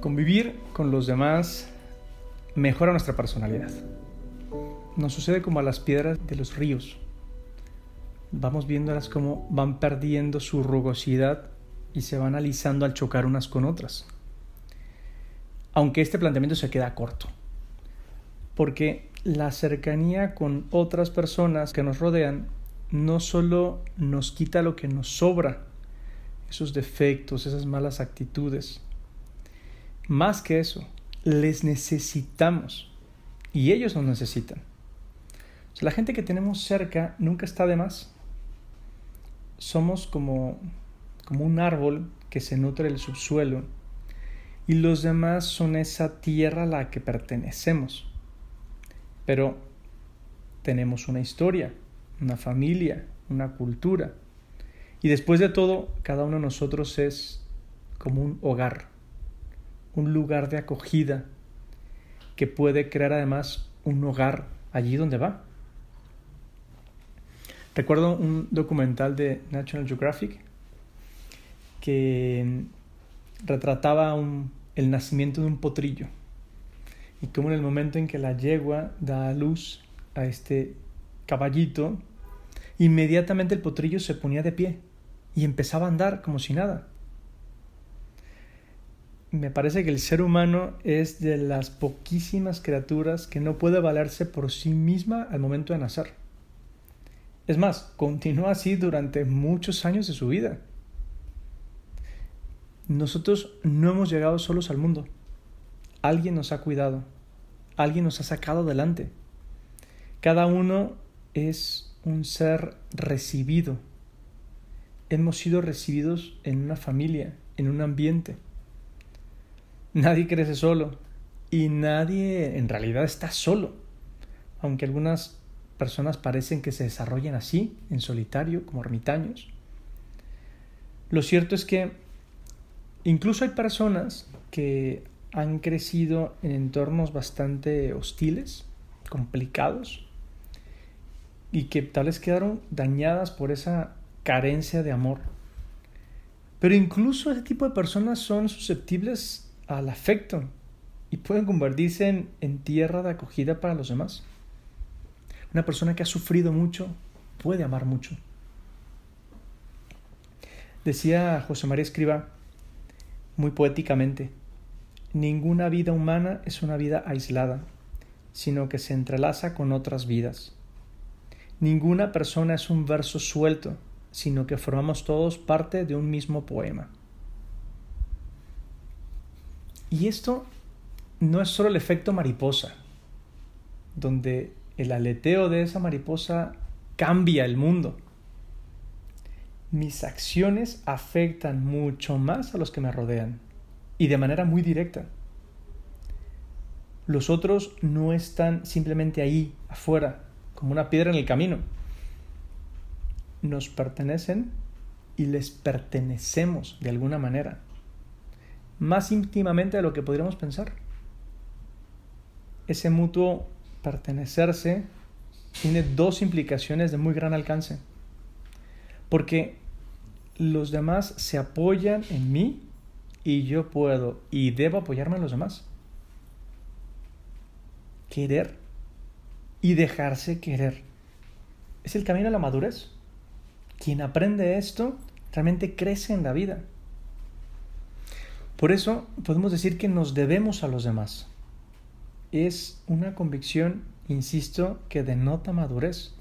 Convivir con los demás mejora nuestra personalidad. Nos sucede como a las piedras de los ríos. Vamos viéndolas como van perdiendo su rugosidad y se van alisando al chocar unas con otras. Aunque este planteamiento se queda corto. Porque la cercanía con otras personas que nos rodean no solo nos quita lo que nos sobra, esos defectos, esas malas actitudes, más que eso, les necesitamos y ellos nos necesitan. la gente que tenemos cerca nunca está de más. Somos como, como un árbol que se nutre del subsuelo y los demás son esa tierra a la que pertenecemos. Pero tenemos una historia, una familia, una cultura. Y después de todo, cada uno de nosotros es como un hogar un lugar de acogida que puede crear además un hogar allí donde va. Recuerdo un documental de National Geographic que retrataba el nacimiento de un potrillo y cómo en el momento en que la yegua da a luz a este caballito, inmediatamente el potrillo se ponía de pie y empezaba a andar como si nada me parece que el ser humano es de las poquísimas criaturas que no puede valerse por sí misma al momento de nacer. Es más, continúa así durante muchos años de su vida. Nosotros no hemos llegado solos al mundo. Alguien nos ha cuidado. Alguien nos ha sacado adelante. Cada uno es un ser recibido. Hemos sido recibidos en una familia, en un ambiente. Nadie crece solo y nadie en realidad está solo, aunque algunas personas parecen que se desarrollan así, en solitario, como ermitaños. Lo cierto es que incluso hay personas que han crecido en entornos bastante hostiles, complicados, y que tal vez quedaron dañadas por esa carencia de amor. Pero incluso ese tipo de personas son susceptibles al afecto y pueden convertirse en, tierra de acogida para los demás. Una persona que ha sufrido mucho puede amar mucho. Decía José María Escriba muy poéticamente, ninguna vida humana es una vida aislada, sino que se entrelaza con otras vidas. Ninguna persona es un verso suelto, sino que formamos todos parte de un mismo poema. Y esto no es solo el efecto mariposa, donde el aleteo de esa mariposa cambia el mundo. Mis acciones afectan mucho más a los que me rodean y de manera muy directa. Los otros no están simplemente ahí, afuera, como una piedra en el camino. Nos pertenecen y les pertenecemos de alguna manera más íntimamente de lo que podríamos pensar. Ese mutuo pertenecerse tiene dos implicaciones de muy gran alcance. Porque los demás se apoyan en mí y yo puedo y debo apoyarme en los demás. Querer y dejarse querer. Es el camino a la madurez. Quien aprende esto realmente crece en la vida. Por eso podemos decir que nos debemos a los demás. Es una convicción, insisto, que denota madurez.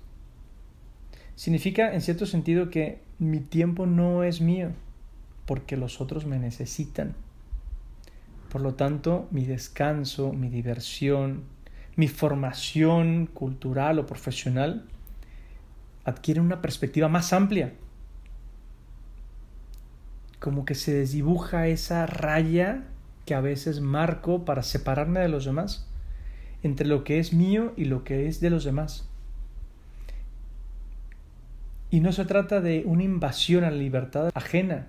Significa, en cierto sentido, que mi tiempo no es mío, porque los otros me necesitan. Por lo tanto, mi descanso, mi diversión, mi formación cultural o profesional adquiere una perspectiva más amplia como que se desdibuja esa raya que a veces marco para separarme de los demás, entre lo que es mío y lo que es de los demás. Y no se trata de una invasión a la libertad ajena,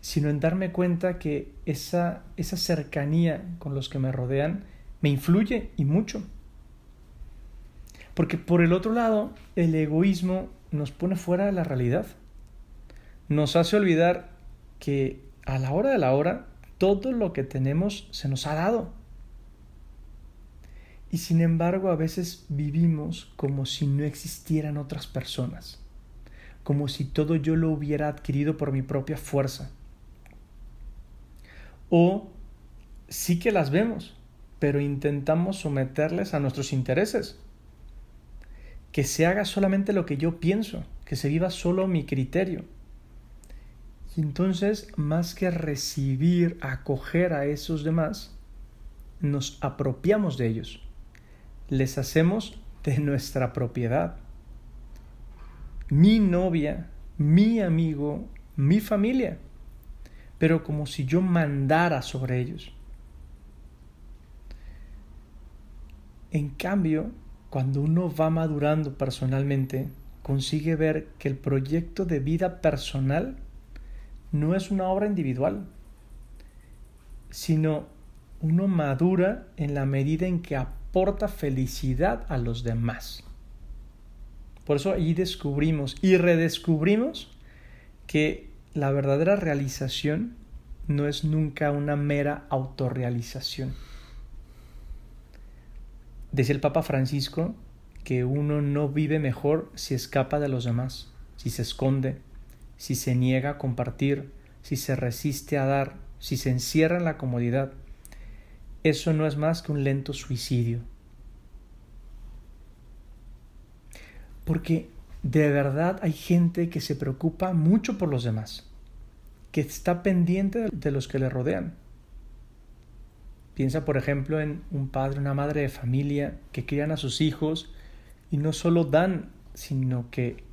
sino en darme cuenta que esa, esa cercanía con los que me rodean me influye y mucho. Porque por el otro lado, el egoísmo nos pone fuera de la realidad. Nos hace olvidar que a la hora de la hora todo lo que tenemos se nos ha dado. Y sin embargo a veces vivimos como si no existieran otras personas, como si todo yo lo hubiera adquirido por mi propia fuerza. O sí que las vemos, pero intentamos someterles a nuestros intereses. Que se haga solamente lo que yo pienso, que se viva solo mi criterio. Entonces, más que recibir, acoger a esos demás, nos apropiamos de ellos. Les hacemos de nuestra propiedad. Mi novia, mi amigo, mi familia. Pero como si yo mandara sobre ellos. En cambio, cuando uno va madurando personalmente, consigue ver que el proyecto de vida personal no es una obra individual, sino uno madura en la medida en que aporta felicidad a los demás. Por eso ahí descubrimos y redescubrimos que la verdadera realización no es nunca una mera autorrealización. Decía el Papa Francisco que uno no vive mejor si escapa de los demás, si se esconde, si se niega a compartir, si se resiste a dar, si se encierra en la comodidad. Eso no es más que un lento suicidio. Porque de verdad hay gente que se preocupa mucho por los demás, que está pendiente de los que le rodean. Piensa, por ejemplo, en un padre, una madre de familia que crían a sus hijos y no solo dan, sino que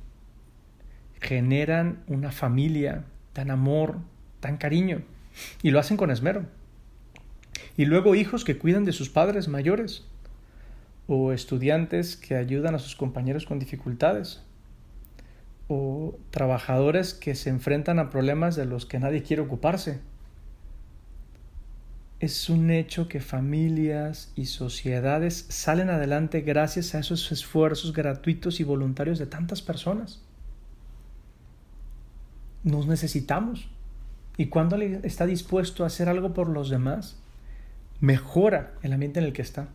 generan una familia, dan amor, dan cariño y lo hacen con esmero. Y luego hijos que cuidan de sus padres mayores o estudiantes que ayudan a sus compañeros con dificultades o trabajadores que se enfrentan a problemas de los que nadie quiere ocuparse. Es un hecho que familias y sociedades salen adelante gracias a esos esfuerzos gratuitos y voluntarios de tantas personas nos necesitamos. Y cuando está dispuesto a hacer algo por los demás, mejora el ambiente en el que está.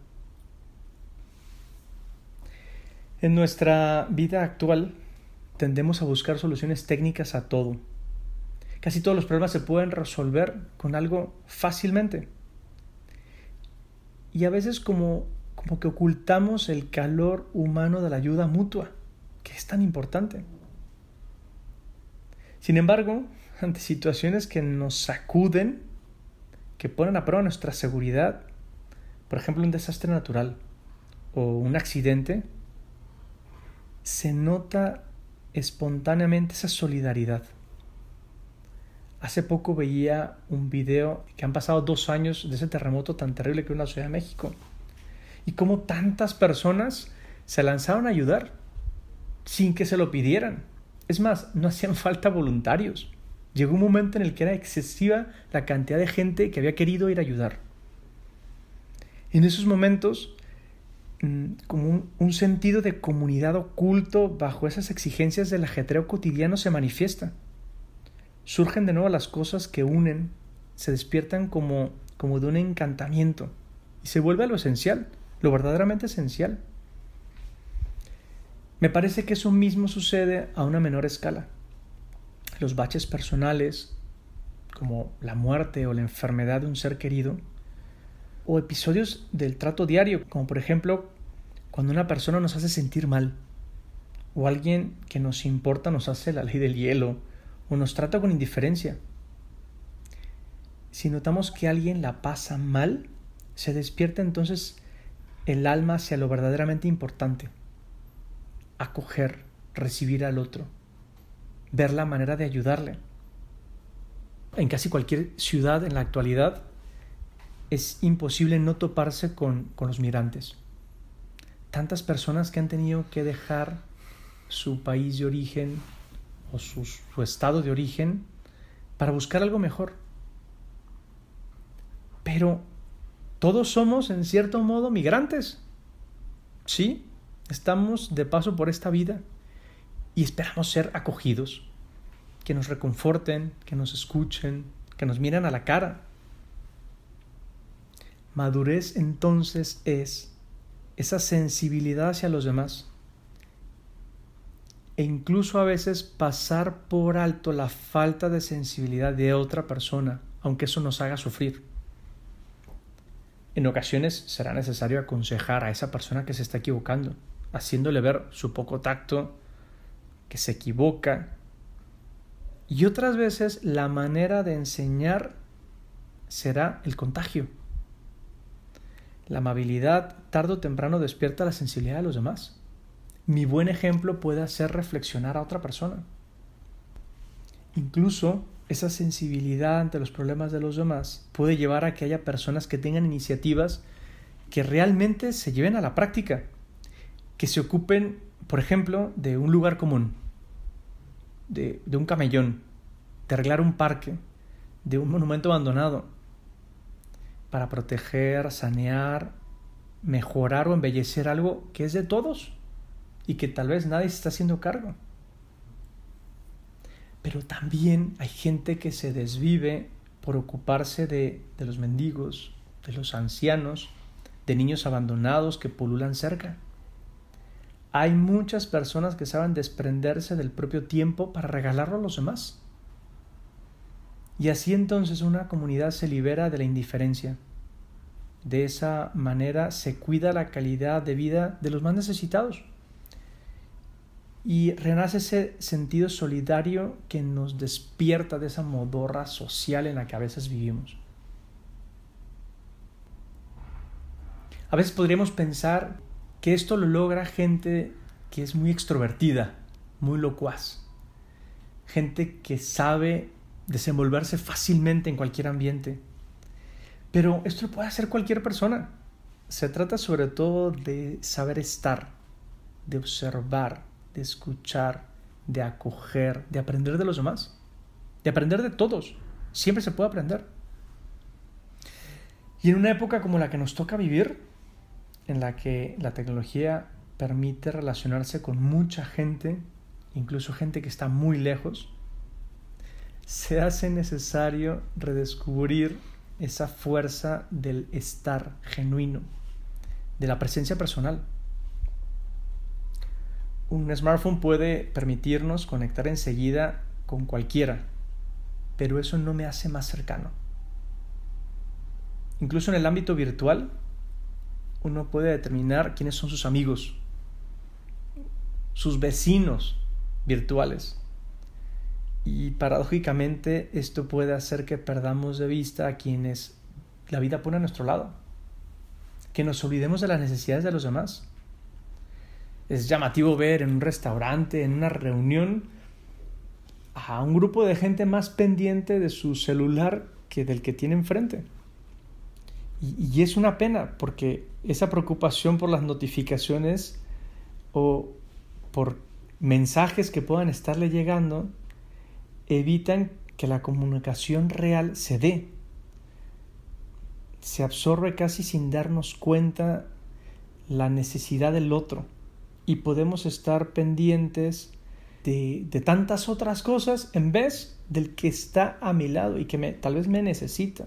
En nuestra vida actual tendemos a buscar soluciones técnicas a todo. Casi todos los problemas se pueden resolver con algo fácilmente. Y a veces como, como que ocultamos el calor humano de la ayuda mutua, que es tan importante. Sin embargo, ante situaciones que nos sacuden, que ponen a prueba nuestra seguridad, por ejemplo un desastre natural o un accidente, se nota espontáneamente esa solidaridad. Hace poco veía un video que han pasado dos años de ese terremoto tan terrible que hubo en la Ciudad de México y cómo tantas personas se lanzaron a ayudar sin que se lo pidieran. Es más, no hacían falta voluntarios. Llegó un momento en el que era excesiva la cantidad de gente que había querido ir a ayudar. En esos momentos, mm, como un, sentido de comunidad oculto bajo esas exigencias del ajetreo cotidiano se manifiesta. Surgen de nuevo las cosas que unen, se despiertan como, como de un encantamiento y se vuelve a lo esencial, lo verdaderamente esencial. Me parece que eso mismo sucede a una menor escala. Los baches personales, como la muerte o la enfermedad de un ser querido, o episodios del trato diario, como por ejemplo cuando una persona nos hace sentir mal, o alguien que nos importa nos hace la ley del hielo, o nos trata con indiferencia. Si notamos que alguien la pasa mal, se despierta entonces el alma hacia lo verdaderamente importante acoger, recibir al otro, ver la manera de ayudarle. En casi cualquier ciudad en la actualidad es imposible no toparse con, con los migrantes. Tantas personas que han tenido que dejar su país de origen o su, su estado de origen para buscar algo mejor. Pero todos somos en cierto modo migrantes. ¿Sí? Estamos de paso por esta vida y esperamos ser acogidos, que nos reconforten, que nos escuchen, que nos miren a la cara. Madurez entonces es esa sensibilidad hacia los demás e incluso a veces pasar por alto la falta de sensibilidad de otra persona, aunque eso nos haga sufrir. En ocasiones será necesario aconsejar a esa persona que se está equivocando, haciéndole ver su poco tacto, que se equivoca. Y otras veces la manera de enseñar será el contagio. La amabilidad tarde o temprano despierta la sensibilidad de los demás mi buen ejemplo puede hacer reflexionar a otra persona. Incluso esa sensibilidad ante los problemas de los demás puede llevar a que haya personas que tengan iniciativas que realmente se lleven a la práctica, que se ocupen, por ejemplo, de un lugar común, de, un camellón, de arreglar un parque, de un monumento abandonado, para proteger, sanear, mejorar o embellecer algo que es de todos y que tal vez nadie se está haciendo cargo. Pero también hay gente que se desvive por ocuparse de, de los mendigos, de los ancianos, de niños abandonados que pululan cerca. Hay muchas personas que saben desprenderse del propio tiempo para regalarlo a los demás. Y así entonces una comunidad se libera de la indiferencia. De esa manera se cuida la calidad de vida de los más necesitados y renace ese sentido solidario que nos despierta de esa modorra social en la que a veces vivimos. A veces podríamos pensar que esto lo logra gente que es muy extrovertida, muy locuaz, gente que sabe desenvolverse fácilmente en cualquier ambiente. Pero esto lo puede hacer cualquier persona. Se trata sobre todo de saber estar, de observar, de escuchar, de acoger, de aprender de los demás, de aprender de todos. Siempre se puede aprender. Y en una época como la que nos toca vivir, en la que la tecnología permite relacionarse con mucha gente, incluso gente que está muy lejos, se hace necesario redescubrir esa fuerza del estar genuino, de la presencia personal un smartphone puede permitirnos conectar enseguida con cualquiera, pero eso no me hace más cercano. Incluso en el ámbito virtual, uno puede determinar quiénes son sus amigos, sus vecinos virtuales. Y paradójicamente esto puede hacer que perdamos de vista a quienes la vida pone a nuestro lado, que nos olvidemos de las necesidades de los demás es llamativo ver en un restaurante, en una reunión, a un grupo de gente más pendiente de su celular que del que tiene enfrente. Y, es una pena porque esa preocupación por las notificaciones o por mensajes que puedan estarle llegando evitan que la comunicación real se dé. Se absorbe casi sin darnos cuenta la necesidad del otro y podemos estar pendientes de, tantas otras cosas en vez del que está a mi lado y que tal vez me necesita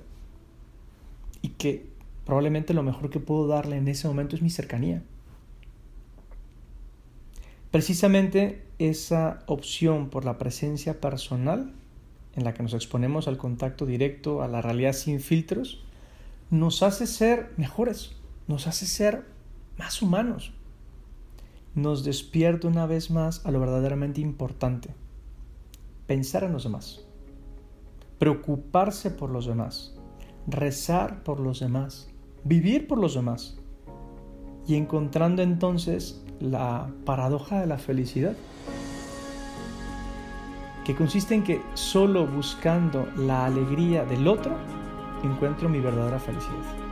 y que probablemente lo mejor que puedo darle en ese momento es mi cercanía. Precisamente esa opción por la presencia personal, en la que nos exponemos al contacto directo, a la realidad sin filtros, nos hace ser mejores, nos hace ser más humanos, nos despierta una vez más a lo verdaderamente importante, pensar en los demás, preocuparse por los demás, rezar por los demás, vivir por los demás y encontrando entonces la paradoja de la felicidad, que consiste en que solo buscando la alegría del otro encuentro mi verdadera felicidad.